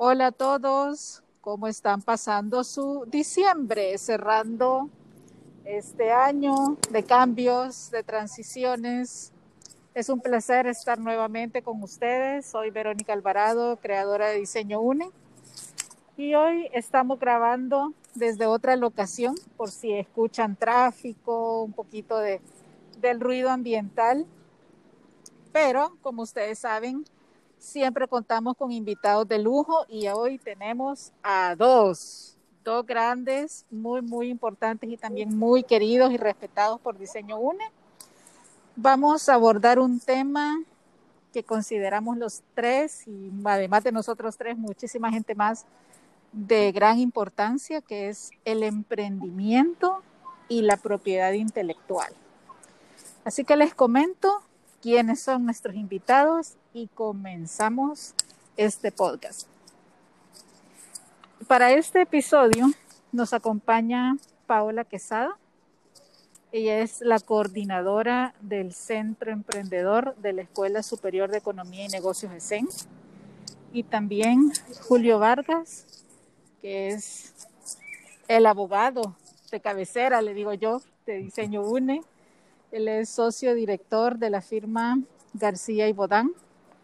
Hola a todos, ¿cómo están pasando su diciembre? Cerrando este año de cambios, de transiciones. Es un placer estar nuevamente con ustedes. Soy Verónica Alvarado, creadora de Diseño UNE. Y hoy estamos grabando desde otra locación, por si escuchan tráfico, un poquito de, del ruido ambiental. Pero, como ustedes saben, Siempre contamos con invitados de lujo y hoy tenemos a dos, dos grandes, muy, muy importantes y también muy queridos y respetados por Diseño UNE. Vamos a abordar un tema que consideramos los tres y además de nosotros tres, muchísima gente más de gran importancia, que es el emprendimiento y la propiedad intelectual. Así que les comento quiénes son nuestros invitados y comenzamos este podcast. Para este episodio nos acompaña Paola Quesada. Ella es la coordinadora del Centro Emprendedor de la Escuela Superior de Economía y Negocios ESEN. Y también Julio Vargas, que es el abogado de cabecera, le digo yo, de Diseño UNE. Él es socio director de la firma García y Bodán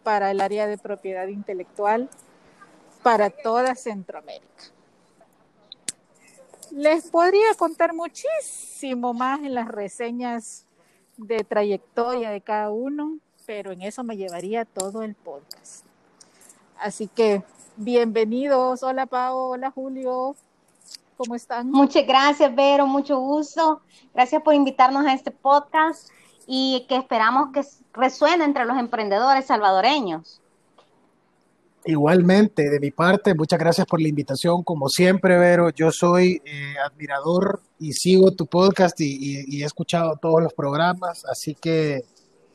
para el área de propiedad intelectual para toda Centroamérica. Les podría contar muchísimo más en las reseñas de trayectoria de cada uno, pero en eso me llevaría todo el podcast. Así que bienvenidos. Hola Pau, hola Julio. ¿Cómo están? Muchas gracias, Vero, mucho gusto. Gracias por invitarnos a este podcast y que esperamos que resuene entre los emprendedores salvadoreños. Igualmente, de mi parte, muchas gracias por la invitación. Como siempre, Vero, yo soy eh, admirador y sigo tu podcast y, he escuchado todos los programas, así que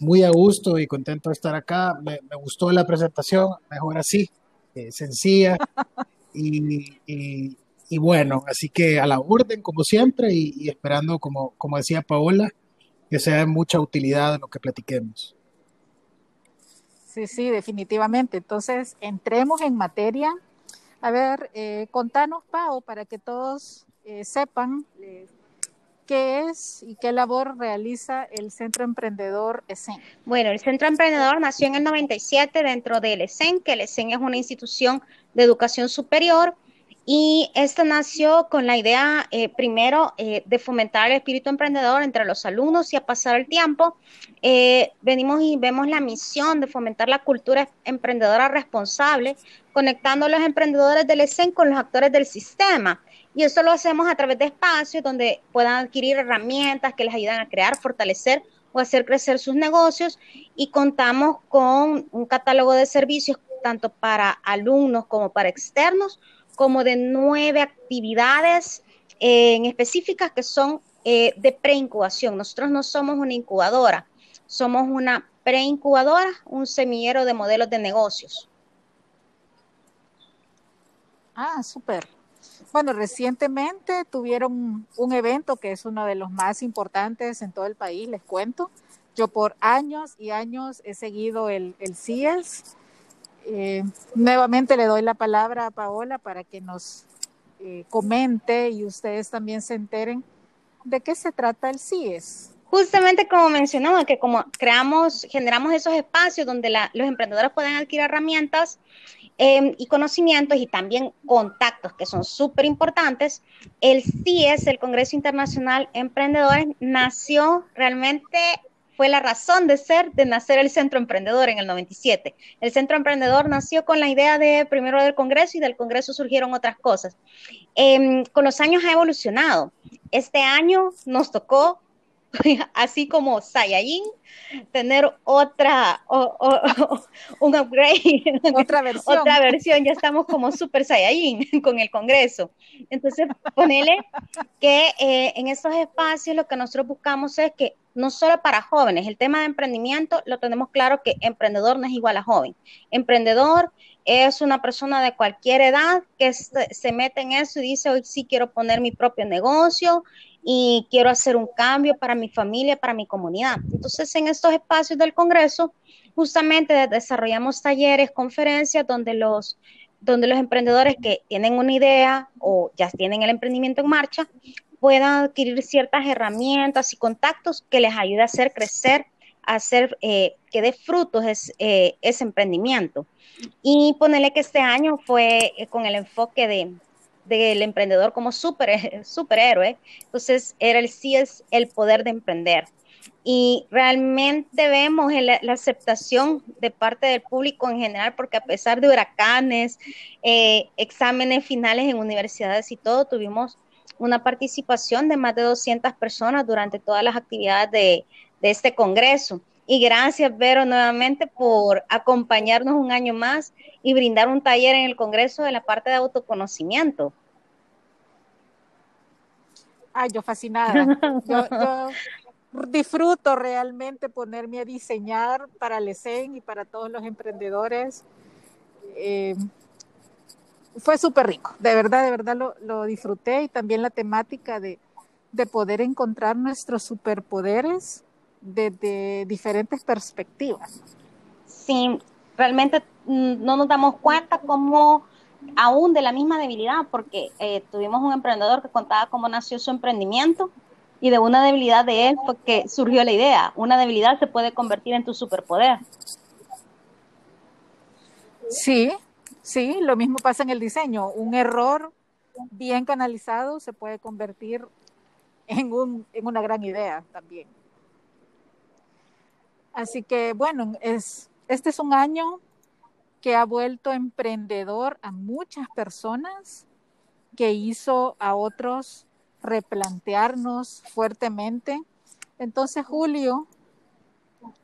muy a gusto y contento de estar acá. Me, gustó la presentación, mejor así, eh, sencilla y, bueno, así que a la orden, como siempre, y, esperando, como, como decía Paola, que sea de mucha utilidad en lo que platiquemos. Sí, sí, definitivamente. Entonces, entremos en materia. A ver, eh, contanos, Pau, para que todos eh, sepan eh, qué es y qué labor realiza el Centro Emprendedor ESEN. Bueno, el Centro Emprendedor nació en el 97 dentro del ESEN, que el ESEN es una institución de educación superior y esto nació con la idea, eh, primero, eh, de fomentar el espíritu emprendedor entre los alumnos y a pasar el tiempo, eh, venimos y vemos la misión de fomentar la cultura emprendedora responsable, conectando a los emprendedores del ESEN con los actores del sistema. Y eso lo hacemos a través de espacios donde puedan adquirir herramientas que les ayudan a crear, fortalecer o hacer crecer sus negocios. Y contamos con un catálogo de servicios tanto para alumnos como para externos como de nueve actividades eh, en específicas que son eh, de preincubación. Nosotros no somos una incubadora, somos una preincubadora, un semillero de modelos de negocios. Ah, súper. Bueno, recientemente tuvieron un evento que es uno de los más importantes en todo el país, les cuento. Yo por años y años he seguido el, el CIES eh, nuevamente le doy la palabra a Paola para que nos eh, comente y ustedes también se enteren de qué se trata el CIES. Justamente como mencionamos, que como creamos, generamos esos espacios donde los emprendedores pueden adquirir herramientas em, y conocimientos y también contactos que son súper importantes, el CIES, el Congreso Internacional Emprendedores, nació realmente fue la razón de ser de nacer el Centro Emprendedor en el 97. El Centro Emprendedor nació con la idea de primero del Congreso y del Congreso surgieron otras cosas. Em, con los años ha evolucionado. Este año nos tocó así como Saiyajin, tener otra, un upgrade, otra versión. otra versión, ya estamos como Super Saiyajin con el Congreso. Entonces, ponele que eh, en estos espacios lo que nosotros buscamos es que no solo para jóvenes, el tema de emprendimiento lo tenemos claro que emprendedor no es igual a joven. Emprendedor es una persona de cualquier edad que se mete en eso y dice, hoy sí quiero poner mi propio negocio y quiero hacer un cambio para mi familia, para mi comunidad. Entonces, en estos espacios del Congreso, justamente desarrollamos talleres, conferencias donde los donde los emprendedores que tienen una idea o ya tienen el emprendimiento en marcha puedan adquirir ciertas herramientas y contactos que les ayude a hacer crecer, a hacer eh, que dé frutos eh, ese emprendimiento. Y ponerle que este año fue eh, con el enfoque de, del emprendedor como super, superhéroe. Entonces, era el sí es el poder de emprender. Y realmente vemos la aceptación de parte del público en general, porque a pesar de huracanes, exámenes finales en universidades y todo, tuvimos una participación de más de 200 personas durante todas las actividades de, este Congreso. Y gracias, Vero, nuevamente por acompañarnos un año más y brindar un taller en el Congreso de la parte de autoconocimiento. Ay, yo fascinada. Yo, disfruto realmente ponerme a diseñar para el ESEN y para todos los emprendedores. Eh, fue súper rico, de verdad, de verdad lo, disfruté y también la temática de, poder encontrar nuestros superpoderes desde diferentes perspectivas. Sí, realmente mm, no nos damos cuenta cómo aún de la misma debilidad, porque eh, tuvimos un emprendedor que contaba cómo nació su emprendimiento y de una debilidad de él fue que surgió la idea. Una debilidad se puede convertir en tu superpoder. Sí, Sí, lo mismo pasa en el diseño. Un error bien canalizado se puede convertir en, un, en una gran idea también. Así que bueno, es, este es un año que ha vuelto emprendedor a muchas personas, que hizo a otros replantearnos fuertemente. Entonces, Julio,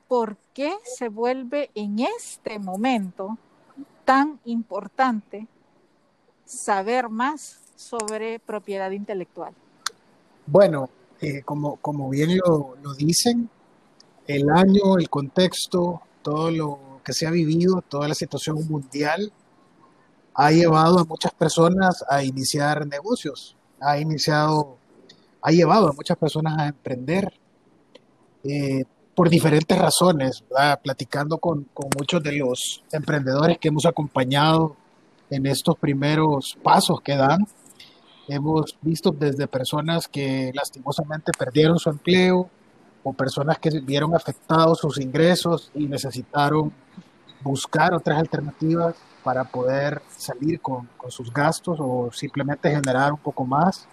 ¿por qué se vuelve en este momento tan importante saber más sobre propiedad intelectual? Bueno, eh, como, como bien lo, lo dicen, el año, el contexto, todo lo que se ha vivido, toda la situación mundial, ha llevado a muchas personas a iniciar negocios, ha iniciado, ha llevado a muchas personas a emprender. Eh, por diferentes razones, platicando con, con, muchos de los emprendedores que hemos acompañado en estos primeros pasos que dan. Hemos visto desde personas que lastimosamente perdieron su empleo o personas que vieron afectados sus ingresos y necesitaron buscar otras alternativas para poder salir con, con sus gastos o simplemente generar un poco más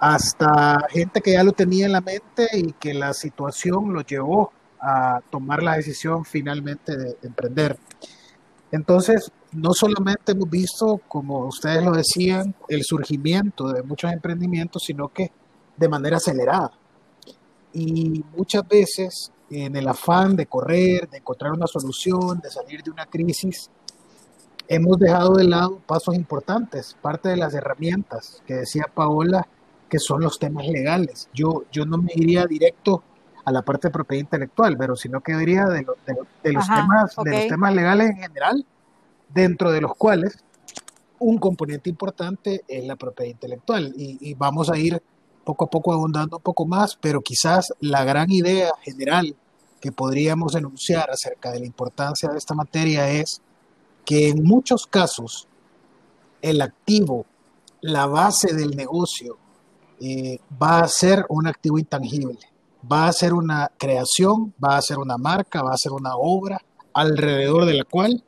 hasta gente que ya lo tenía en la mente y que la situación lo llevó a tomar la decisión finalmente de, emprender. Entonces, no solamente hemos visto, como ustedes lo decían, el surgimiento de muchos emprendimientos, sino que de manera acelerada. Y muchas veces, en el afán de correr, de encontrar una solución, de salir de una crisis, hemos dejado de lado pasos importantes, parte de las herramientas que decía Paola, que son los temas legales. Yo, yo no me iría directo a la parte de propiedad intelectual, pero sino que diría de, los, temas, de los temas legales en general, dentro de los cuales un componente importante es la propiedad intelectual. Y, y, vamos a ir poco a poco abundando un poco más, pero quizás la gran idea general que podríamos enunciar acerca de la importancia de esta materia es que en muchos casos el activo, la base del negocio, eh, va a ser un activo intangible, va a ser una creación, va a ser una marca, va a ser una obra alrededor de la cual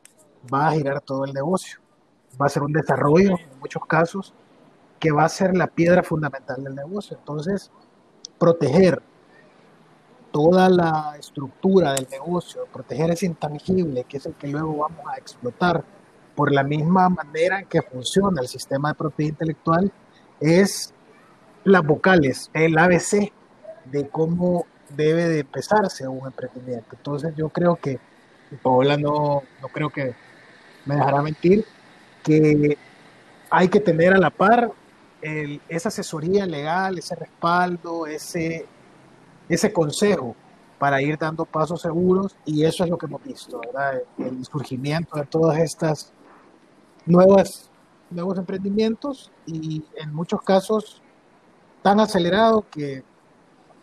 va a girar todo el negocio. Va a ser un desarrollo, en muchos casos, que va a ser la piedra fundamental del negocio. Entonces, proteger toda la estructura del negocio, proteger ese intangible, que es el que luego vamos a explotar, por la misma manera en que funciona el sistema de propiedad intelectual, es las vocales, el ABC de cómo debe de empezarse un emprendimiento. Entonces yo creo que, Paola no, no creo que me dejará mentir, que hay que tener a la par esa asesoría legal, ese respaldo, ese, ese consejo para ir dando pasos seguros y eso es lo que hemos visto. El surgimiento de todas estas nuevas, nuevos emprendimientos y en muchos casos tan acelerado que,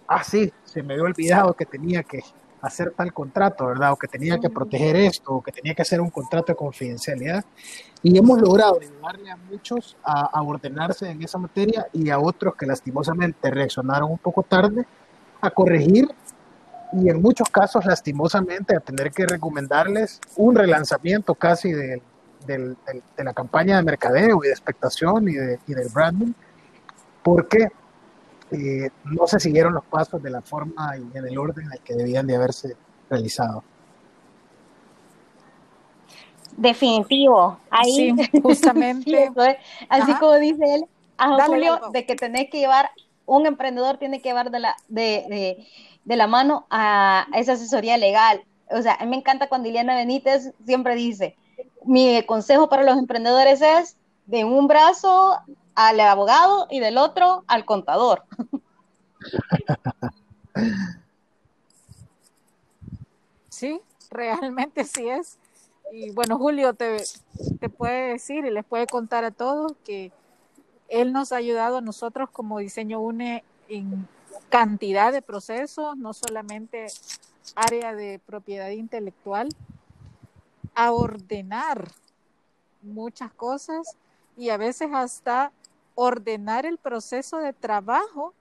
ah, sí, se me había olvidado que tenía que hacer tal contrato, ¿verdad? O que tenía que proteger esto, o que tenía que hacer un contrato de confidencialidad. Y hemos logrado ayudarle a muchos a, a ordenarse en esa materia y a otros que lastimosamente reaccionaron un poco tarde a corregir y en muchos casos lastimosamente a tener que recomendarles un relanzamiento casi de, de, de la campaña de mercadeo y de expectación y, de, y del branding, porque eh, no se siguieron los pasos de la forma y en el orden en el que debían de haberse realizado. Definitivo, ahí Sí, justamente. Es. así Ajá. como dice él, a Dale, Julio, de que tenés que llevar, un emprendedor tiene que llevar de la, de, de, de la mano a esa asesoría legal. O sea, a mí me encanta cuando Ileana Benítez siempre dice, mi consejo para los emprendedores es de un brazo al abogado y del otro al contador. Sí, realmente sí es. Y bueno, Julio te, te puede decir y les puede contar a todos que él nos ha ayudado a nosotros como Diseño UNE en cantidad de procesos, no solamente área de propiedad intelectual, a ordenar muchas cosas y a veces hasta ordenar el proceso de trabajo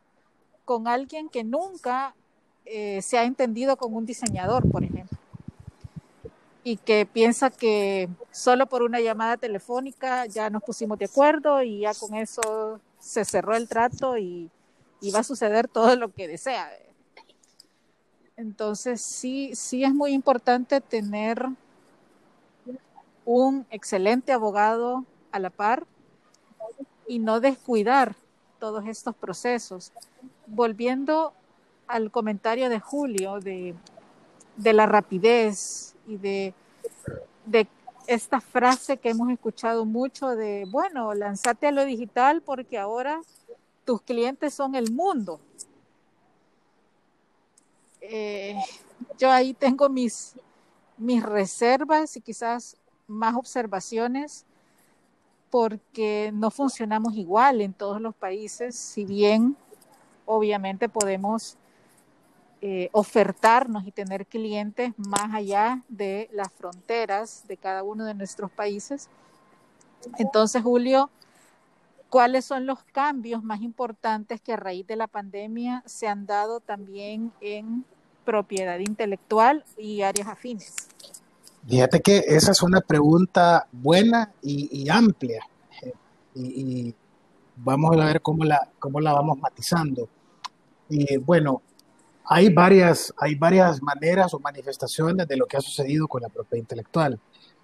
con alguien que nunca eh, se ha entendido con un diseñador, por ejemplo, y que piensa que solo por una llamada telefónica ya nos pusimos de acuerdo y ya con eso se cerró el trato y, y va a suceder todo lo que desea. Entonces sí, sí es muy importante tener un excelente abogado a la par y no descuidar todos estos procesos. Volviendo al comentario de Julio de, de la rapidez y de, de, esta frase que hemos escuchado mucho de, bueno, lanzate a lo digital porque ahora tus clientes son el mundo. Eh, yo ahí tengo mis, mis reservas y quizás más observaciones porque no funcionamos igual en todos los países, si bien obviamente podemos eh, ofertarnos y tener clientes más allá de las fronteras de cada uno de nuestros países. Entonces, Julio, ¿cuáles son los cambios más importantes que a raíz de la pandemia se han dado también en propiedad intelectual y áreas afines? Fíjate que esa es una pregunta buena y, amplia. Y, y, vamos a ver cómo la, cómo la vamos matizando. Y bueno, hay varias, hay varias maneras o manifestaciones de lo que ha sucedido con la propiedad intelectual.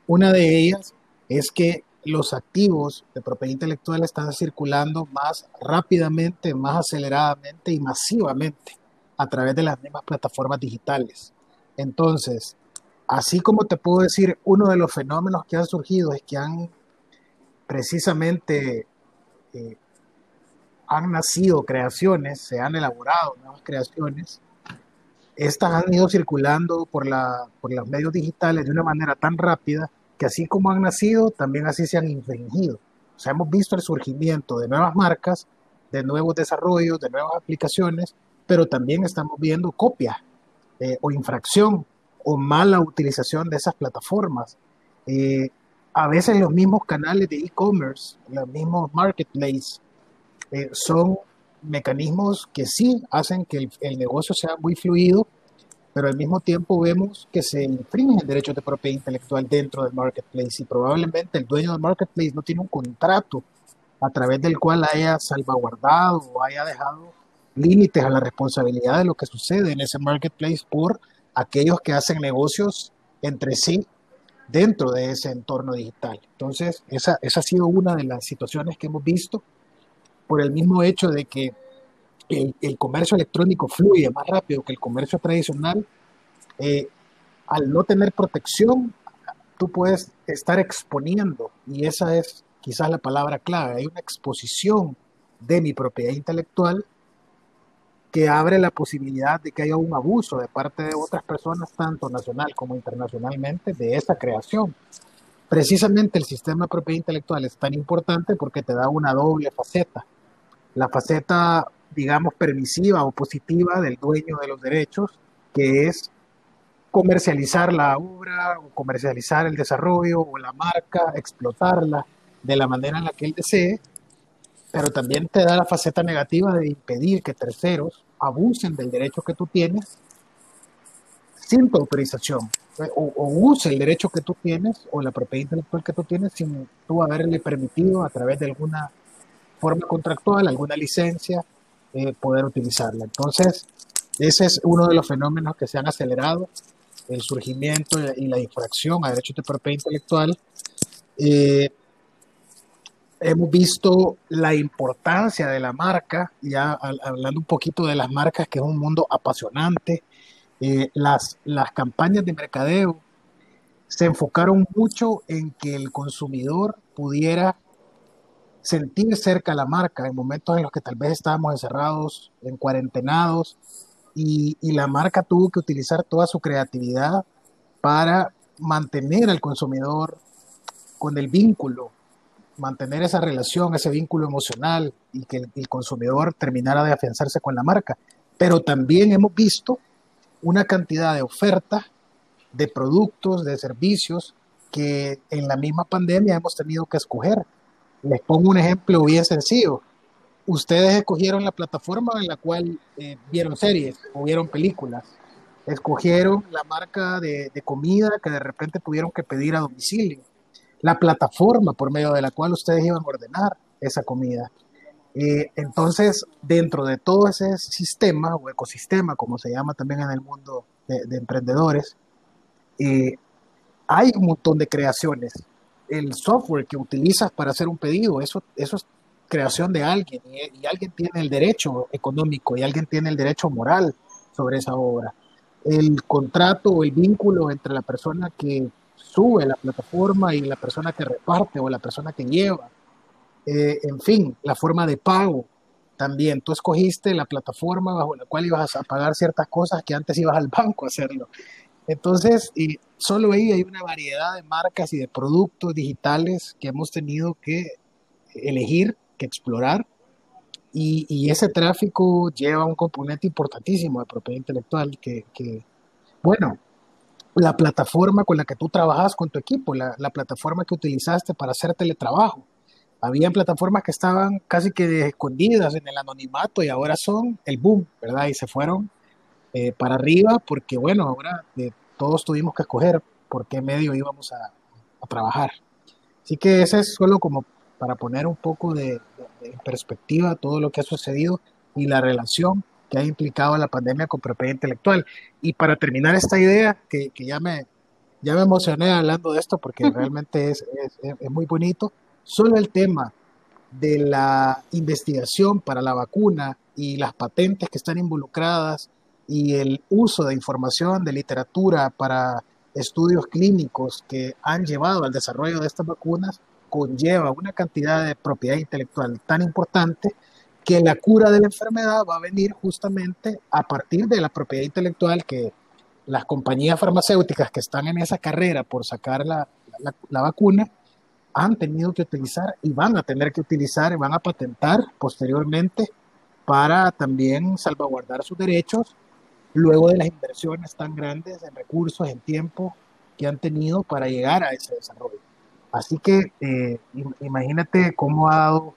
Una de ellas es que los activos de propiedad intelectual están circulando más rápidamente, más aceleradamente y masivamente a través de las mismas plataformas digitales. Entonces, así como te puedo decir, uno de los fenómenos que han surgido es que han precisamente eh, han nacido creaciones, se han elaborado nuevas creaciones. Estas han ido circulando por, la, por los medios digitales de una manera tan rápida que así como han nacido, también así se han infringido. O sea, hemos visto el surgimiento de nuevas marcas, de nuevos desarrollos, de nuevas aplicaciones, pero también estamos viendo copia eh, o infracción o mala utilización de esas plataformas. Eh, a veces los mismos canales de e-commerce, los mismos marketplaces, eh, son mecanismos que sí hacen que el, el, negocio sea muy fluido, pero al mismo tiempo vemos que se infringen derechos de propiedad intelectual dentro del marketplace y probablemente el dueño del marketplace no tiene un contrato a través del cual haya salvaguardado o haya dejado límites a la responsabilidad de lo que sucede en ese marketplace por aquellos que hacen negocios entre sí dentro de ese entorno digital. Entonces, esa, esa ha sido una de las situaciones que hemos visto por el mismo hecho de que el, comercio electrónico fluye más rápido que el comercio tradicional. Eh, al no tener protección, tú puedes estar exponiendo, y esa es quizás la palabra clave, hay una exposición de mi propiedad intelectual que abre la posibilidad de que haya un abuso de parte de otras personas, tanto nacional como internacionalmente, de esa creación. Precisamente el sistema de propiedad intelectual es tan importante porque te da una doble faceta. La faceta, digamos, permisiva o positiva del dueño de los derechos, que es comercializar la obra, o comercializar el desarrollo o la marca, explotarla de la manera en la que él desee, pero también te da la faceta negativa de impedir que terceros abusen del derecho que tú tienes sin tu autorización, o, o use el derecho que tú tienes o la propiedad intelectual que tú tienes sin tú haberle permitido a través de alguna forma contractual, alguna licencia, eh, poder utilizarla. Entonces, ese es uno de los fenómenos que se han acelerado, el surgimiento y la infracción a derechos de propiedad intelectual. Eh, hemos visto la importancia de la marca, ya hablando un poquito de las marcas, que es un mundo apasionante. Eh, las, las campañas de mercadeo se enfocaron mucho en que el consumidor pudiera sentir cerca la marca en momentos en los que tal vez estábamos encerrados, en cuarentenados, y, y la marca tuvo que utilizar toda su creatividad para mantener al consumidor con el vínculo, mantener esa relación, ese vínculo emocional y que el, consumidor terminara de afianzarse con la marca. Pero también hemos visto una cantidad de ofertas, de productos, de servicios que en la misma pandemia hemos tenido que escoger les pongo un ejemplo bien sencillo. Ustedes escogieron la plataforma en la cual eh, vieron series o vieron películas. Escogieron la marca de, comida que de repente tuvieron que pedir a domicilio. La plataforma por medio de la cual ustedes iban a ordenar esa comida. Eh, entonces, dentro de todo ese sistema o ecosistema, como se llama también en el mundo de, de emprendedores, eh, hay un montón de creaciones el software que utilizas para hacer un pedido, eso, eso es creación de alguien y, alguien tiene el derecho económico y alguien tiene el derecho moral sobre esa obra. El contrato o el vínculo entre la persona que sube la plataforma y la persona que reparte o la persona que lleva. Eh, en fin, la forma de pago también. Tú escogiste la plataforma bajo la cual ibas a pagar ciertas cosas que antes ibas al banco a hacerlo. Entonces, y solo ahí hay una variedad de marcas y de productos digitales que hemos tenido que elegir, que explorar, y, ese tráfico lleva un componente importantísimo de propiedad intelectual que, bueno, la plataforma con la que tú trabajas con tu equipo, la, la plataforma que utilizaste para hacer teletrabajo. Habían plataformas que estaban casi que escondidas en el anonimato y ahora son el boom, ¿verdad? Y se fueron eh, para arriba, porque bueno, ahora todos tuvimos que escoger por qué medio íbamos a, a, trabajar. Así que ese es solo como para poner un poco de, de, de, perspectiva todo lo que ha sucedido y la relación que ha implicado la pandemia con propiedad intelectual. Y para terminar esta idea, que, que ya, me, ya me emocioné hablando de esto porque realmente es, es, es muy bonito, solo el tema de la investigación para la vacuna y las patentes que están involucradas y el uso de información, de literatura para estudios clínicos que han llevado al desarrollo de estas vacunas conlleva una cantidad de propiedad intelectual tan importante que la cura de la enfermedad va a venir justamente a partir de la propiedad intelectual que las compañías farmacéuticas que están en esa carrera por sacar la, la, vacuna han tenido que utilizar y van a tener que utilizar y van a patentar posteriormente para también salvaguardar sus derechos luego de las inversiones tan grandes en recursos, en tiempo que han tenido para llegar a ese desarrollo. Así que eh, imagínate cómo ha dado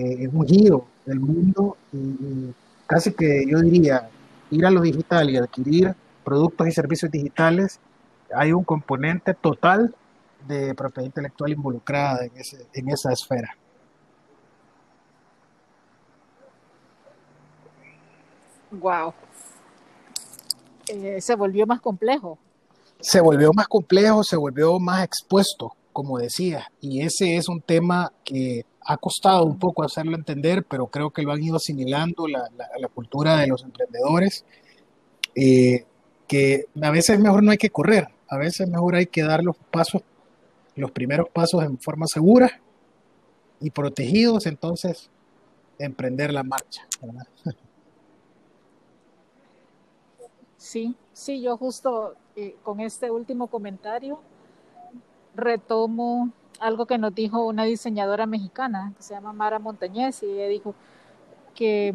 eh, un giro del mundo y, y, casi que yo diría ir a lo digital y adquirir productos y servicios digitales, hay un componente total de propiedad intelectual involucrada en, ese, en esa esfera. Wow, eh, se volvió más complejo. Se volvió más complejo, se volvió más expuesto, como decía, y ese es un tema que ha costado un poco hacerlo entender, pero creo que lo han ido asimilando la, la, la cultura de los emprendedores, eh, que a veces mejor no hay que correr, a veces mejor hay que dar los pasos, los primeros pasos en forma segura y protegidos, entonces emprender la marcha. ¿verdad? Sí, sí, yo justo eh, con este último comentario retomo algo que nos dijo una diseñadora mexicana que se llama Mara Montañez y ella dijo que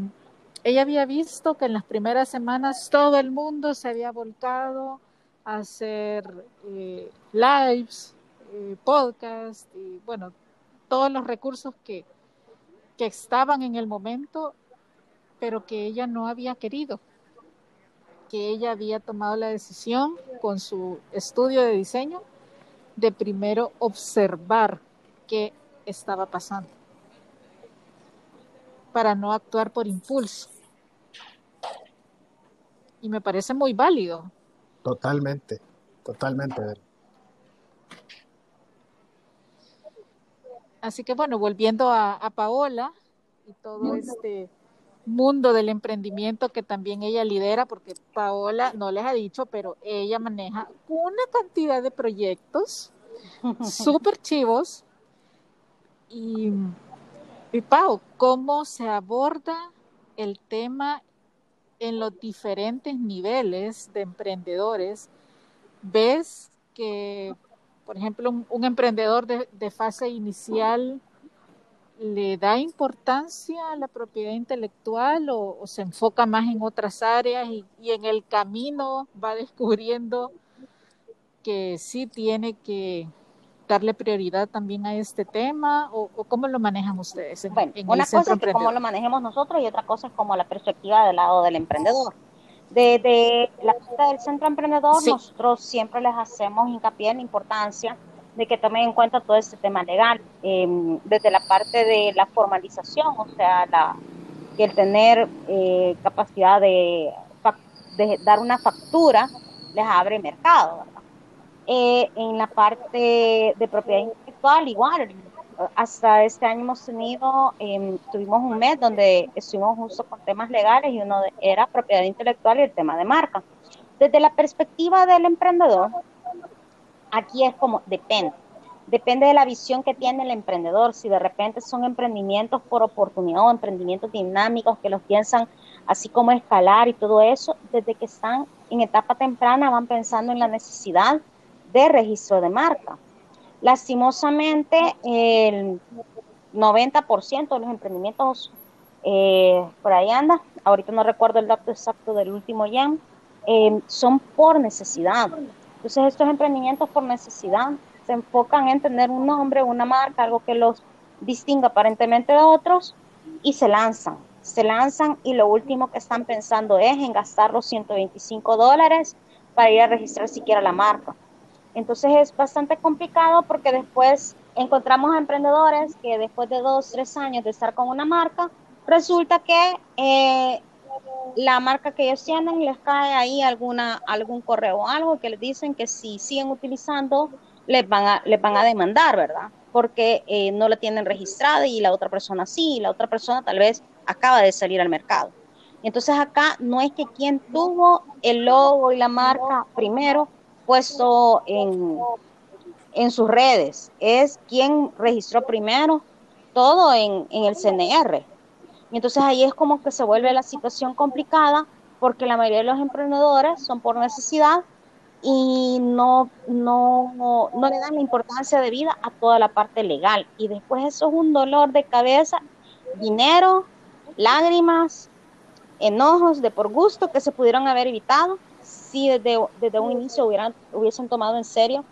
ella había visto que en las primeras semanas todo el mundo se había volcado hacer eh, lives, eh, podcasts y bueno, todos los recursos que, que estaban en el momento, pero que ella no había querido, que ella había tomado la decisión con su estudio de diseño de primero observar qué estaba pasando para no actuar por impulso. Y me parece muy válido. Totalmente, totalmente. Así que bueno, volviendo a, a Paola y todo este mundo del emprendimiento que también ella lidera, porque Paola no les ha dicho, pero ella maneja una cantidad de proyectos súper chivos. Y, y Pau, ¿cómo se aborda el tema en los diferentes niveles de emprendedores? ¿Ves que, por ejemplo, un, emprendedor de, de fase inicial le da importancia a la propiedad intelectual o, se enfoca más en otras áreas y, en el camino va descubriendo que sí tiene que darle prioridad también a este tema o, cómo lo manejan ustedes? bueno, una cosa es cómo lo manejemos nosotros y otra cosa es como la perspectiva del lado del emprendedor. Desde la parte del centro emprendedor, nosotros siempre les hacemos hincapié en la importancia de que tomen en cuenta todo este tema legal, em, desde la parte de la formalización, o sea, la, el tener eh, capacidad de, dar una factura les abre mercado. Eh, en la parte de propiedad intelectual, igual, hasta este año hemos tenido, em, tuvimos un mes donde estuvimos justo con temas legales y uno era propiedad intelectual y el tema de marca. Desde la perspectiva del emprendedor, aquí es como depende. Depende de la visión que tiene el emprendedor. Si de repente son emprendimientos por oportunidad o emprendimientos dinámicos que los piensan así como escalar y todo eso, desde que están en etapa temprana van pensando en la necesidad de registro de marca. Lastimosamente, el 90% de los emprendimientos, eh, por ahí anda, ahorita no recuerdo el dato exacto del último YAM, eh, son por necesidad. Entonces estos emprendimientos por necesidad se enfocan en tener un nombre, una marca, algo que los distinga aparentemente de otros y se lanzan. Se lanzan y lo último que están pensando es en gastar los 125 dólares para ir a registrar siquiera la marca. Entonces es bastante complicado porque después encontramos a emprendedores que después de dos, tres años de estar con una marca, resulta que eh, la marca que ellos tienen les cae ahí alguna algún correo o algo que les dicen que si siguen utilizando les van a les van a demandar, ¿verdad? Porque eh, no la tienen registrada y la otra persona sí, y la otra persona tal vez acaba de salir al mercado. Entonces acá no es que quien tuvo el logo y la marca primero puesto en, en sus redes, es quien registró primero todo en, en el CNR. Y entonces ahí es como que se vuelve la situación complicada porque la mayoría de los emprendedores son por necesidad y no, no, no, le dan la importancia de vida a toda la parte legal. Y después eso es un dolor de cabeza, dinero, lágrimas, enojos de por gusto que se pudieron haber evitado si desde, desde un inicio hubieran, hubiesen tomado en serio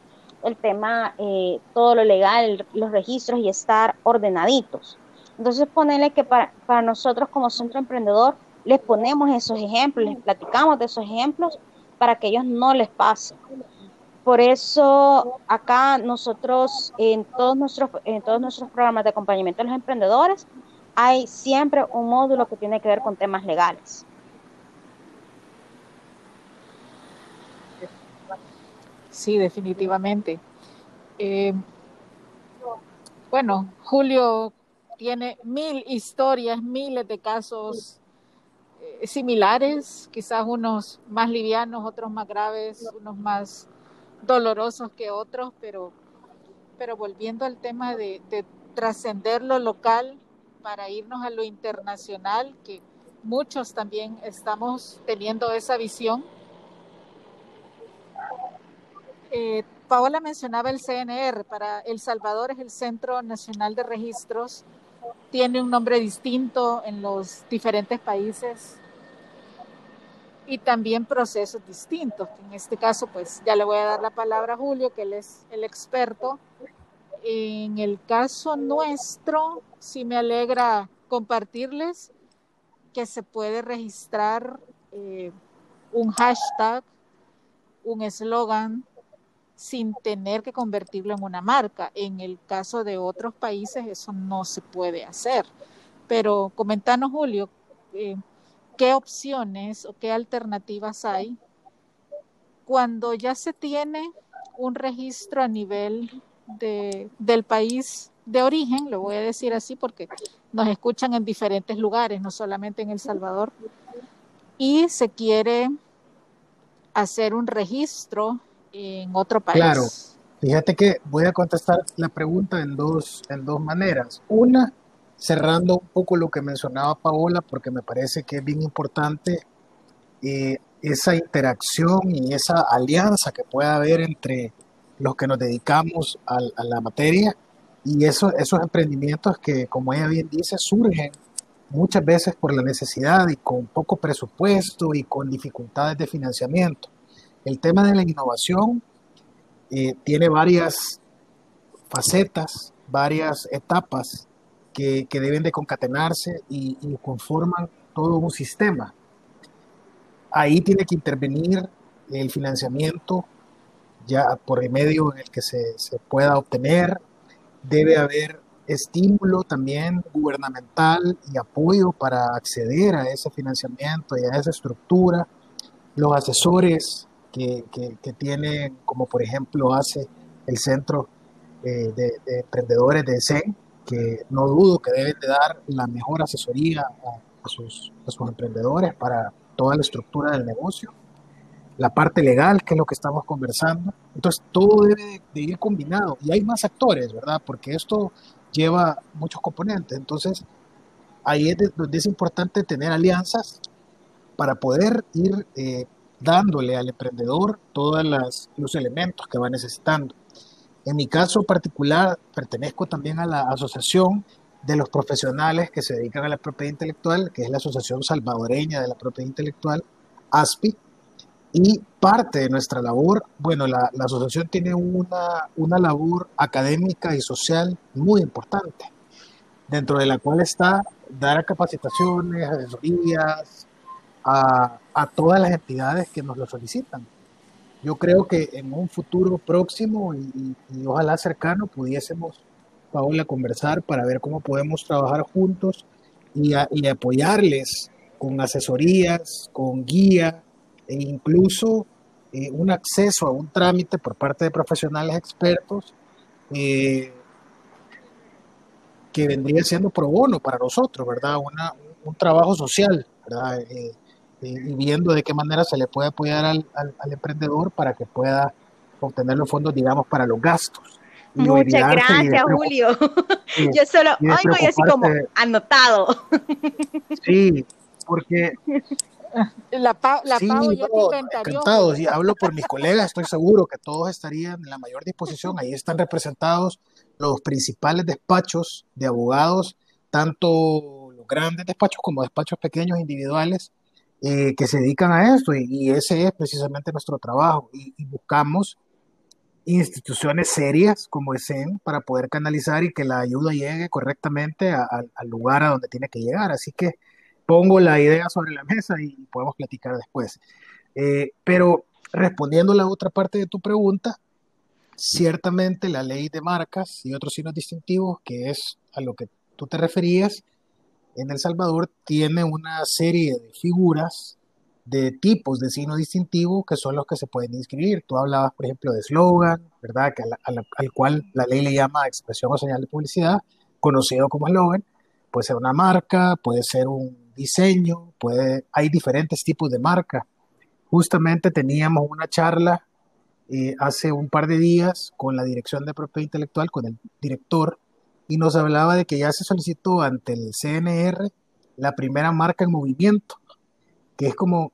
el tema, eh, todo lo legal, los registros y estar ordenaditos. Entonces, ponerle que para, nosotros como centro emprendedor les ponemos esos ejemplos, les platicamos de esos ejemplos para que ellos no les pase. Por eso acá nosotros en todos nuestros en todos nuestros programas de acompañamiento a los emprendedores hay siempre un módulo que tiene que ver con temas legales. Sí, definitivamente. Eh, bueno, Julio tiene mil historias, miles de casos eh, similares, quizás unos más livianos, otros más graves, unos más dolorosos que otros, pero, pero volviendo al tema de, de trascender lo local para irnos a lo internacional, que muchos también estamos teniendo esa visión. Eh, Paola mencionaba el CNR, para El Salvador es el Centro Nacional de Registros tiene un nombre distinto en los diferentes países. y también procesos distintos. En este caso, pues ya le voy a dar la palabra a Julio, que él es el experto. En el caso nuestro, sí me alegra compartirles que se puede registrar eh, un hashtag, un eslogan, sin tener que convertirlo en una marca. En el caso de otros países eso no se puede hacer. Pero comentanos, Julio, eh, qué opciones o qué alternativas hay cuando ya se tiene un registro a nivel de, del país de origen, lo voy a decir así porque nos escuchan en diferentes lugares, no solamente en El Salvador, y se quiere hacer un registro en otro país. Claro, fíjate que voy a contestar la pregunta en dos, en dos maneras. Una, cerrando un poco lo que mencionaba Paola, porque me parece que es bien importante eh, esa interacción y esa alianza que pueda haber entre los que nos dedicamos a, la materia y eso, esos emprendimientos que, como ella bien dice, surgen muchas veces por la necesidad y con poco presupuesto y con dificultades de financiamiento. El tema de la innovación eh, tiene varias facetas, varias etapas que, deben de concatenarse y, conforman todo un sistema. Ahí tiene que intervenir el financiamiento ya por el medio en el que se, se pueda obtener. Debe haber estímulo también gubernamental y apoyo para acceder a ese financiamiento y a esa estructura. Los asesores que, que, tienen, como por ejemplo hace el Centro eh, de, de, Emprendedores de CEN, que no dudo que deben de dar la mejor asesoría a, sus, emprendedores para toda la estructura del negocio, la parte legal, que es lo que estamos conversando. Entonces, todo debe de ir combinado y hay más actores, ¿verdad? Porque esto lleva muchos componentes. Entonces, ahí es donde es importante tener alianzas para poder ir eh, dándole al emprendedor todos los elementos que va necesitando. En mi caso particular, pertenezco también a la Asociación de los Profesionales que se dedican a la propiedad intelectual, que es la Asociación Salvadoreña de la Propiedad Intelectual, ASPI, y parte de nuestra labor, bueno, la, asociación tiene una, una, labor académica y social muy importante, dentro de la cual está dar capacitaciones, asesorías a, a todas las entidades que nos lo solicitan yo creo que en un futuro próximo y, ojalá cercano pudiésemos, Paola, conversar para ver cómo podemos trabajar juntos y, apoyarles con asesorías, con guía e incluso eh, un acceso a un trámite por parte de profesionales expertos eh, que vendría siendo pro bono para nosotros, ¿verdad? un trabajo social, ¿verdad? Eh, y viendo de qué manera se le puede apoyar al, al, emprendedor para que pueda obtener los fondos, digamos, para los gastos. Muchas gracias, Julio. yo solo oigo y así como anotado. Sí, porque la, la sí, yo encantado. Y hablo por mis colegas, estoy seguro que todos estarían en la mayor disposición. Ahí están representados los principales despachos de abogados, tanto los grandes despachos como despachos pequeños individuales eh, que se dedican a esto y, ese es precisamente nuestro trabajo y, buscamos instituciones serias como ESEN para poder canalizar y que la ayuda llegue correctamente al lugar a donde tiene que llegar. Así que pongo la idea sobre la mesa y podemos platicar después. Eh, pero respondiendo a la otra parte de tu pregunta, ciertamente la ley de marcas y otros signos distintivos, que es a lo que tú te referías, en El Salvador tiene una serie de figuras de tipos de signo distintivo que son los que se pueden inscribir. Tú hablabas, por ejemplo, de eslogan, ¿verdad? Al cual la ley le llama expresión o señal de publicidad, conocido como eslogan. Puede ser una marca, puede ser un diseño, puede, hay diferentes tipos de marca. Justamente teníamos una charla eh, hace un par de días con la Dirección de Propiedad Intelectual, con el director y nos hablaba de que ya se solicitó ante el CNR la primera marca en movimiento, que es como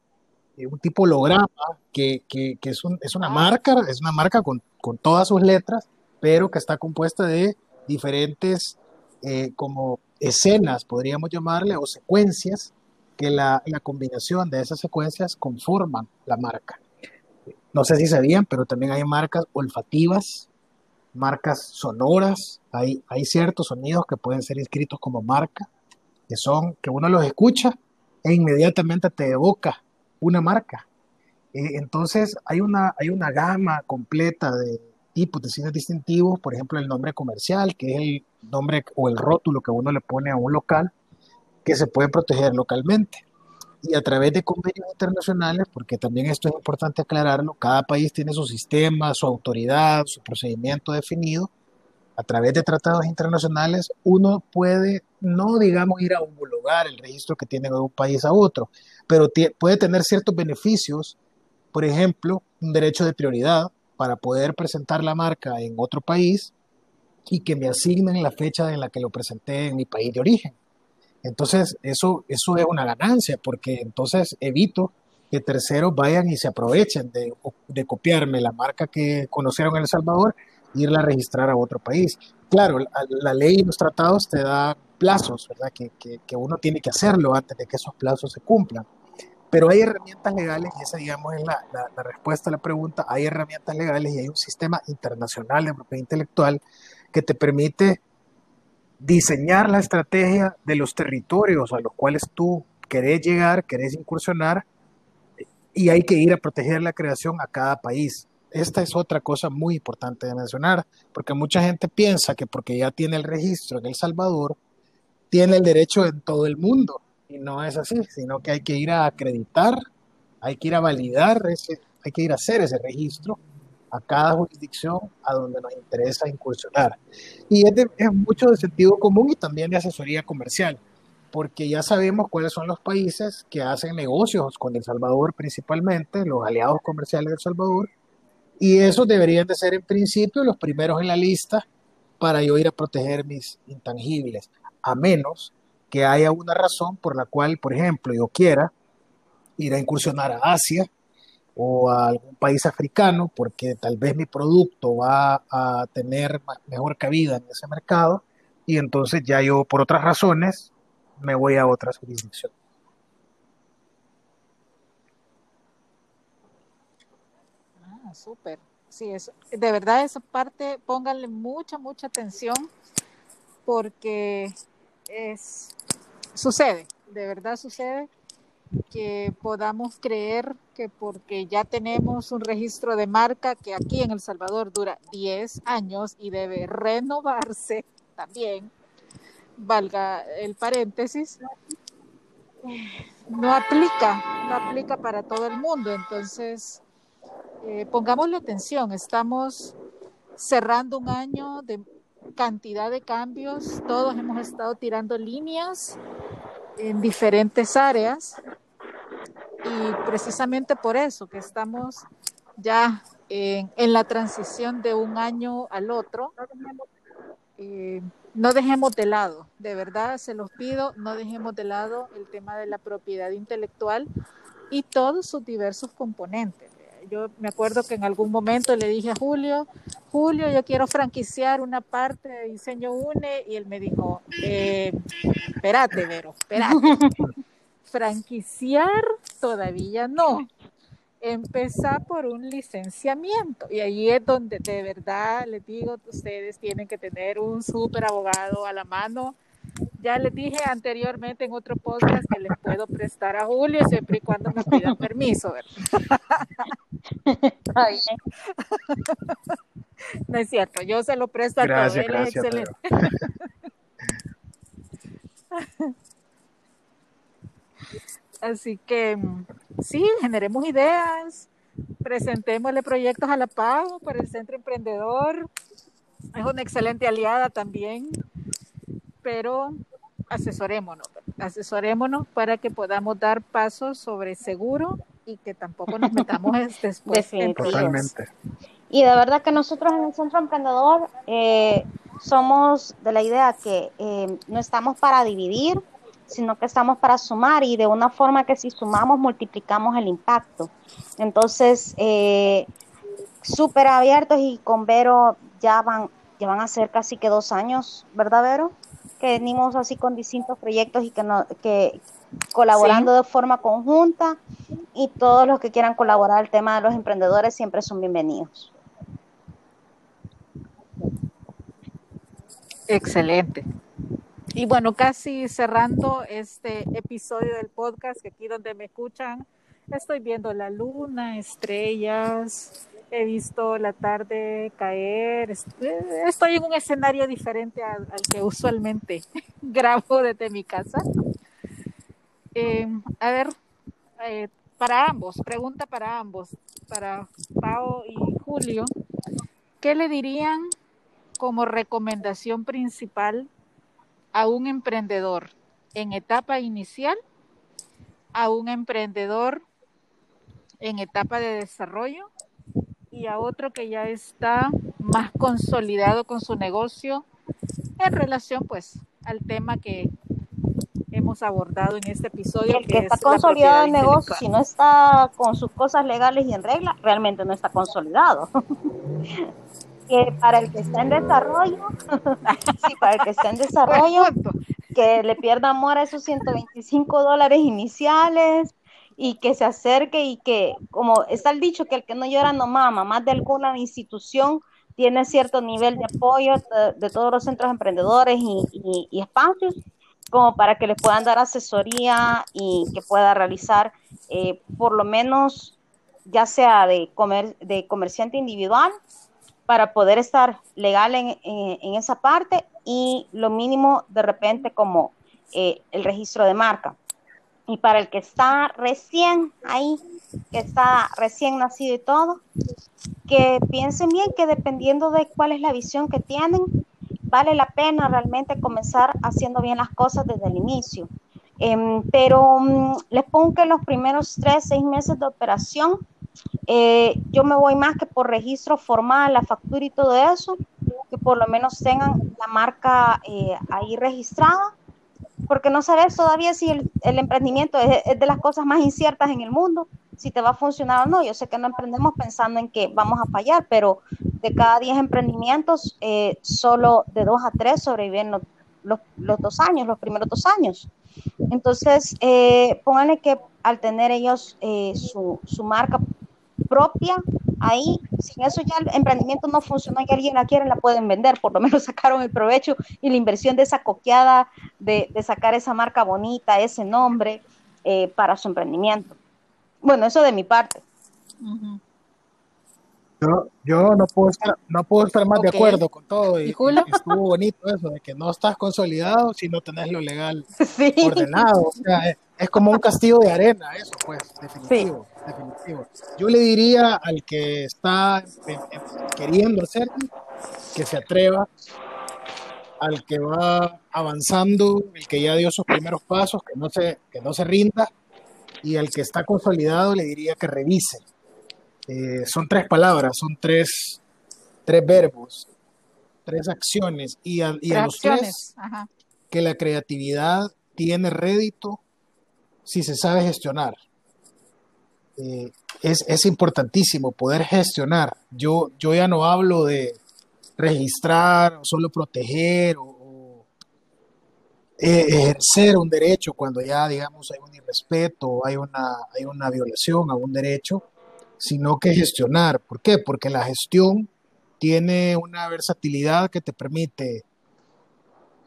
eh, un tipo holograma, que, que, que es, un, es, una marca, es una marca con, con, todas sus letras, pero que está compuesta de diferentes eh, como escenas, podríamos llamarle, o secuencias, que la, la combinación de esas secuencias conforman la marca. No sé si sabían, pero también hay marcas olfativas, marcas sonoras, hay, ciertos sonidos que pueden ser inscritos como marca, que son que uno los escucha e inmediatamente te evoca una marca. Eh, entonces hay una, hay una gama completa de tipos de signos distintivos, por ejemplo el nombre comercial, que es el nombre o el rótulo que uno le pone a un local, que se puede proteger localmente. Y a través de convenios internacionales, porque también esto es importante aclararlo, cada país tiene su sistema, su autoridad, su procedimiento definido. A través de tratados internacionales, uno puede, no digamos ir a homologar el registro que tiene de un país a otro, pero puede tener ciertos beneficios, por ejemplo, un derecho de prioridad para poder presentar la marca en otro país y que me asignen la fecha en la que lo presenté en mi país de origen. Entonces, eso, eso es una ganancia, porque entonces evito que terceros vayan y se aprovechen de, de copiarme la marca que conocieron en El Salvador irla a registrar a otro país. Claro, la, ley y los tratados te da plazos, ¿verdad? Que, que, que, uno tiene que hacerlo antes de que esos plazos se cumplan. Pero hay herramientas legales, y esa, digamos, es la, la, la respuesta a la pregunta. Hay herramientas legales y hay un sistema internacional de propiedad intelectual que te permite diseñar la estrategia de los territorios a los cuales tú querés llegar, querés incursionar, y hay que ir a proteger la creación a cada país. Esta es otra cosa muy importante de mencionar, porque mucha gente piensa que porque ya tiene el registro en El Salvador, tiene el derecho en todo el mundo, y no es así, sino que hay que ir a acreditar, hay que ir a validar, ese, hay que ir a hacer ese registro a cada jurisdicción a donde nos interesa incursionar. Y es, es mucho de sentido común y también de asesoría comercial, porque ya sabemos cuáles son los países que hacen negocios con El Salvador principalmente, los aliados comerciales de El Salvador, y esos deberían de ser en principio los primeros en la lista para yo ir a proteger mis intangibles, a menos que haya una razón por la cual, por ejemplo, yo quiera ir a incursionar a Asia o a algún país africano, porque tal vez mi producto va a tener mejor cabida en ese mercado, y entonces ya yo, por otras razones, me voy a otras jurisdicciones. Súper. Sí, eso, de verdad esa parte, pónganle mucha, mucha atención, porque es, sucede, de verdad sucede que podamos creer que porque ya tenemos un registro de marca que aquí en El Salvador dura 10 años y debe renovarse también, valga el paréntesis, no aplica, no aplica para todo el mundo. Entonces, eh, pongámosle atención, estamos cerrando un año de cantidad de cambios, todos hemos estado tirando líneas en diferentes áreas y precisamente por eso que estamos ya en, la transición de un año al otro, eh, no dejemos de lado, de verdad se los pido, no dejemos de lado el tema de la propiedad intelectual y todos sus diversos componentes. Yo me acuerdo que en algún momento le dije a Julio, Julio, yo quiero franquiciar una parte de diseño UNE y él me dijo, eh, espérate, Vero, espérate. Franquiciar todavía no. Empezar por un licenciamiento. Y ahí es donde de verdad les digo, ustedes tienen que tener un súper abogado a la mano. Ya les dije anteriormente en otro podcast que les puedo prestar a Julio siempre y cuando me pidan permiso. no es cierto, yo se lo presto a Gracias, todo. Él es gracias, excelente. Así que sí, generemos ideas, presentémosle proyectos a la PAO para el Centro Emprendedor. Es una excelente aliada también, pero asesorémonos, asesorémonos para que podamos dar pasos sobre seguro y que tampoco nos metamos después en Definitivo. Totalmente. Y de verdad que nosotros en el Centro Emprendedor eh, somos de la idea que eh, no estamos para dividir, sino que estamos para sumar y de una forma que si sumamos multiplicamos el impacto. Entonces, eh, súper abiertos y con Vero ya van, ya van a ser casi que dos años, ¿verdad, Vero? Que venimos así con distintos proyectos y que, no, que colaborando de forma conjunta y todos los que quieran colaborar al tema de los emprendedores siempre son bienvenidos. Excelente. Y bueno, casi cerrando este episodio del podcast, que aquí donde me escuchan, estoy viendo la luna, estrellas, he visto la tarde caer, estoy en un escenario diferente al, que usualmente grabo desde mi casa. Eh, a ver, eh, para ambos, pregunta para ambos, para Pau y Julio, ¿qué le dirían como recomendación principal a un emprendedor en etapa inicial, a un emprendedor en etapa de desarrollo y a otro que ya está más consolidado con su negocio en relación pues al tema que hemos abordado en este episodio. El que, está consolidado el negocio, si no está con sus cosas legales y en regla, realmente no está consolidado. que para el que está en desarrollo, sí, para el que está en desarrollo, que le pierda amor a esos 125 dólares iniciales y que se acerque y que, como está el dicho, que el que no llora no mama, más de alguna institución tiene cierto nivel de apoyo de, todos los centros emprendedores y, y, espacios como para que le puedan dar asesoría y que pueda realizar eh, por lo menos ya sea de, comer, de comerciante individual para poder estar legal en, en, esa parte y lo mínimo de repente como eh, el registro de marca. Y para el que está recién ahí, que está recién nacido y todo, que piensen bien que dependiendo de cuál es la visión que tienen, vale la pena realmente comenzar haciendo bien las cosas desde el inicio. Em, pero mm, les pongo que los primeros tres, seis meses de operación, eh, yo me voy más que por registro formal, la factura y todo eso, que por lo menos tengan la marca eh, ahí registrada, porque no sabes todavía si el, emprendimiento es, de las cosas más inciertas en el mundo, si te va a funcionar o no. Yo sé que no emprendemos pensando en que vamos a fallar, pero de cada 10 emprendimientos, eh, solo de 2 a 3 sobreviven los, los, dos años, los primeros dos años. Entonces, eh, pónganle que al tener ellos su, su marca propia, ahí, sin eso ya el emprendimiento no funciona y alguien la quiere, la pueden vender, por lo menos sacaron el provecho y la inversión de esa coqueada, de, sacar esa marca bonita, ese nombre eh, para su emprendimiento. Bueno, eso de mi parte. Yo, yo no puedo estar, no puedo estar más de acuerdo con todo. Y, estuvo bonito eso, de que no estás consolidado si no tenés lo legal ordenado. O sea, es, como un castillo de arena, eso, pues, definitivo, definitivo. Yo le diría al que está queriendo hacer que se atreva, al que va avanzando, el que ya dio sus primeros pasos, que no se, que no se rinda, y al que está consolidado le diría que revise eh, son tres palabras, son tres, tres verbos, tres acciones y a, los tres que la creatividad tiene rédito si se sabe gestionar. Eh, es, importantísimo poder gestionar. Yo, yo ya no hablo de registrar solo proteger o, eh, ejercer un derecho cuando ya, digamos, hay un irrespeto, hay una, hay una violación a un derecho sino que gestionar. ¿Por qué? Porque la gestión tiene una versatilidad que te permite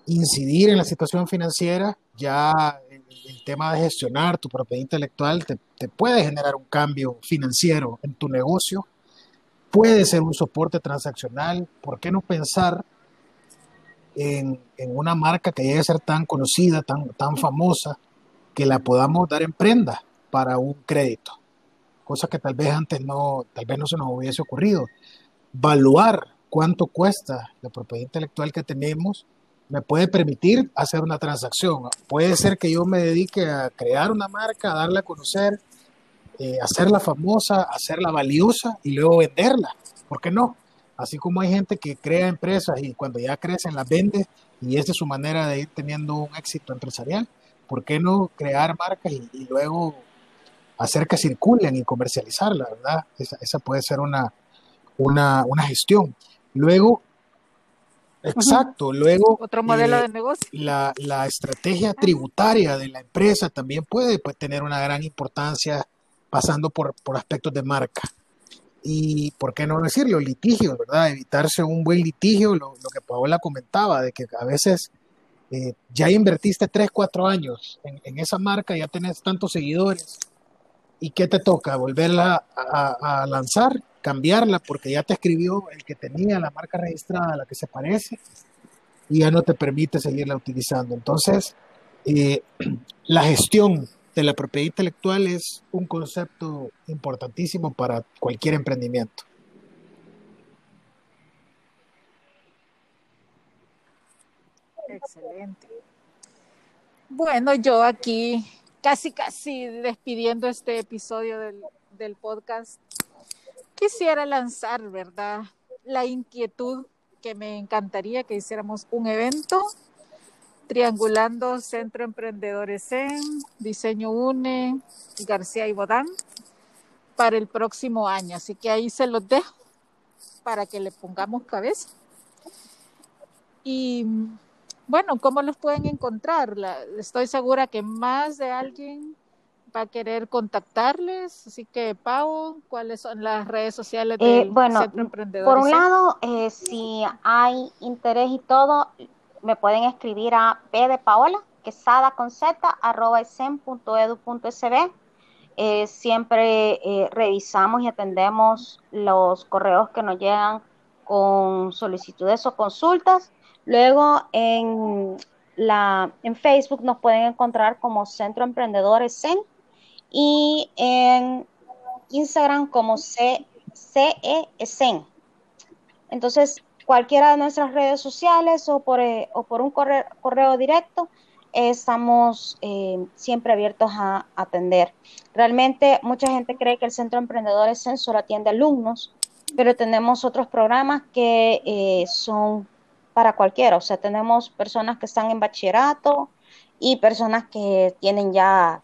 incidir en la situación financiera, ya el, tema de gestionar tu propiedad intelectual te, puede generar un cambio financiero en tu negocio, puede ser un soporte transaccional, ¿por qué no pensar en, una marca que llegue a ser tan conocida, tan, tan famosa, que la podamos dar en prenda para un crédito? cosa que tal vez antes no, tal vez no se nos hubiese ocurrido. Valuar cuánto cuesta la propiedad intelectual que tenemos me puede permitir hacer una transacción. Puede ser que yo me dedique a crear una marca, a darla a conocer, eh, hacerla famosa, hacerla valiosa y luego venderla. ¿Por qué no? Así como hay gente que crea empresas y cuando ya crecen las vende y esa es su manera de ir teniendo un éxito empresarial, ¿por qué no crear marcas y luego hacer que circulen y comercializarla, ¿verdad? Esa, puede ser una, una, gestión. Luego, Exacto. Luego, otro modelo eh, de negocio. La, la, estrategia tributaria de la empresa también puede pues, tener una gran importancia pasando por, por aspectos de marca. Y, ¿por qué no decirlo? Litigios, ¿verdad? Evitarse un buen litigio, lo, que Paola comentaba, de que a veces eh, ya invertiste 3, 4 años en, esa marca, ya tenés tantos seguidores. ¿Y qué te toca? ¿Volverla a, lanzar? cambiarla porque ya te escribió el que tenía la marca registrada la que se parece y ya no te permite seguirla utilizando. Entonces, eh, la gestión de la propiedad intelectual es un concepto importantísimo para cualquier emprendimiento. Excelente. Bueno, yo aquí casi, casi despidiendo este episodio del, del podcast, quisiera lanzar, ¿verdad? La inquietud que me encantaría que hiciéramos un evento triangulando Centro Emprendedores en Diseño UNE, García y Bodán para el próximo año. Así que ahí se los dejo para que le pongamos cabeza. Y bueno, ¿cómo los pueden encontrar? La, estoy segura que más de alguien va a querer contactarles. Así que, Pau, ¿cuáles son las redes sociales del eh, bueno, Centro Emprendedores? Por un lado, eh, si hay interés y todo, me pueden escribir a p de Paola, quesada con z, arroba. Eh, siempre eh, revisamos y atendemos los correos que nos llegan con solicitudes o consultas. Luego en, la, en Facebook nos pueden encontrar como Centro Emprendedores CEN y en Instagram como CESEN. Entonces, cualquiera de nuestras redes sociales o por, eh, o por un correo, correo directo, estamos eh, siempre abiertos a, atender. Realmente mucha gente cree que el Centro Emprendedores CEN solo atiende alumnos, pero tenemos otros programas que eh, son para cualquiera. O sea, tenemos personas que están en bachillerato y personas que tienen ya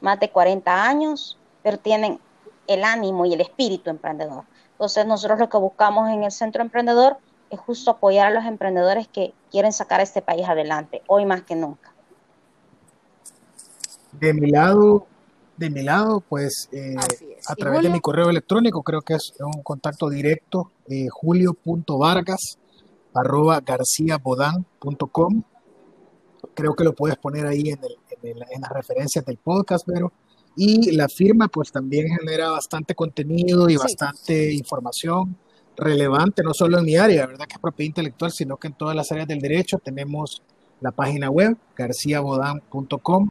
más de 40 años, pero tienen el ánimo y el espíritu emprendedor. Entonces nosotros lo que buscamos en el Centro Emprendedor es justo apoyar a los emprendedores que quieren sacar a este país adelante, hoy más que nunca. De mi lado, de mi lado, pues eh, a través de mi correo electrónico, creo que es un contacto directo, eh, julio.vargas arroba garciabodan.com. Creo que lo puedes poner ahí en, el, en, el, en las referencias del podcast, pero y la firma pues también genera bastante contenido y sí. bastante información relevante, no solo en mi área, ¿verdad? Que es propiedad intelectual, sino que en todas las áreas del derecho tenemos la página web, garciabodan.com,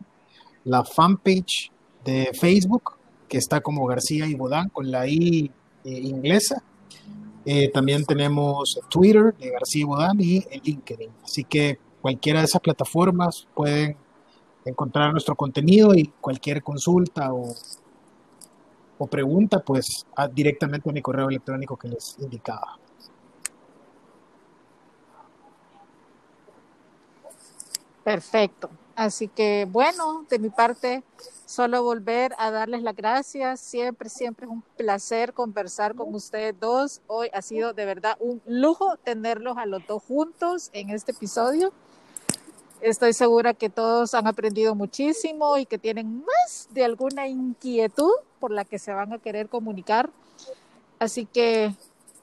la fanpage de Facebook, que está como García y Bodán, con la I eh, inglesa. Eh, también tenemos Twitter de García y Bodán y el LinkedIn. Así que cualquiera de esas plataformas pueden encontrar nuestro contenido y cualquier consulta o, o pregunta, pues directamente a mi correo electrónico que les indicaba. Perfecto. Así que bueno, de mi parte, solo volver a darles las gracias. Siempre, siempre es un placer conversar con ustedes dos. Hoy ha sido de verdad un lujo tenerlos a los dos juntos en este episodio. Estoy segura que todos han aprendido muchísimo y que tienen más de alguna inquietud por la que se van a querer comunicar. Así que,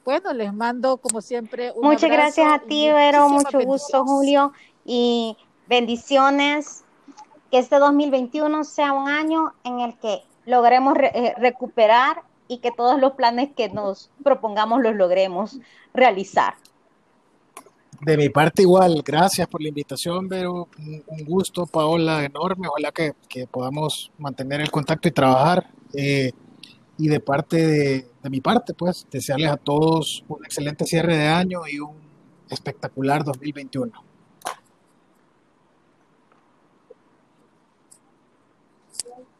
bueno, les mando como siempre un Muchas gracias a ti, Vero. Mucho gusto, Julio. Y bendiciones. Que este 2021 sea un año en el que logremos re eh, recuperar y que todos los planes que nos propongamos los logremos realizar. De mi parte igual, gracias por la invitación, pero un, gusto, Paola, enorme. Ojalá que, que, podamos mantener el contacto y trabajar. Eh, y de parte de, de, mi parte, pues, desearles a todos un excelente cierre de año y un espectacular 2021.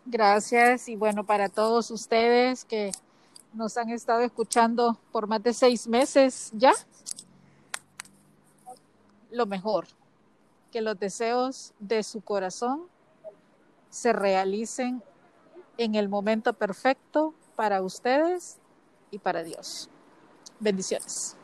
Gracias y bueno, para todos ustedes que nos han estado escuchando por más de seis meses ya, lo mejor, que los deseos de su corazón se realicen en el momento perfecto para ustedes y para Dios. Bendiciones.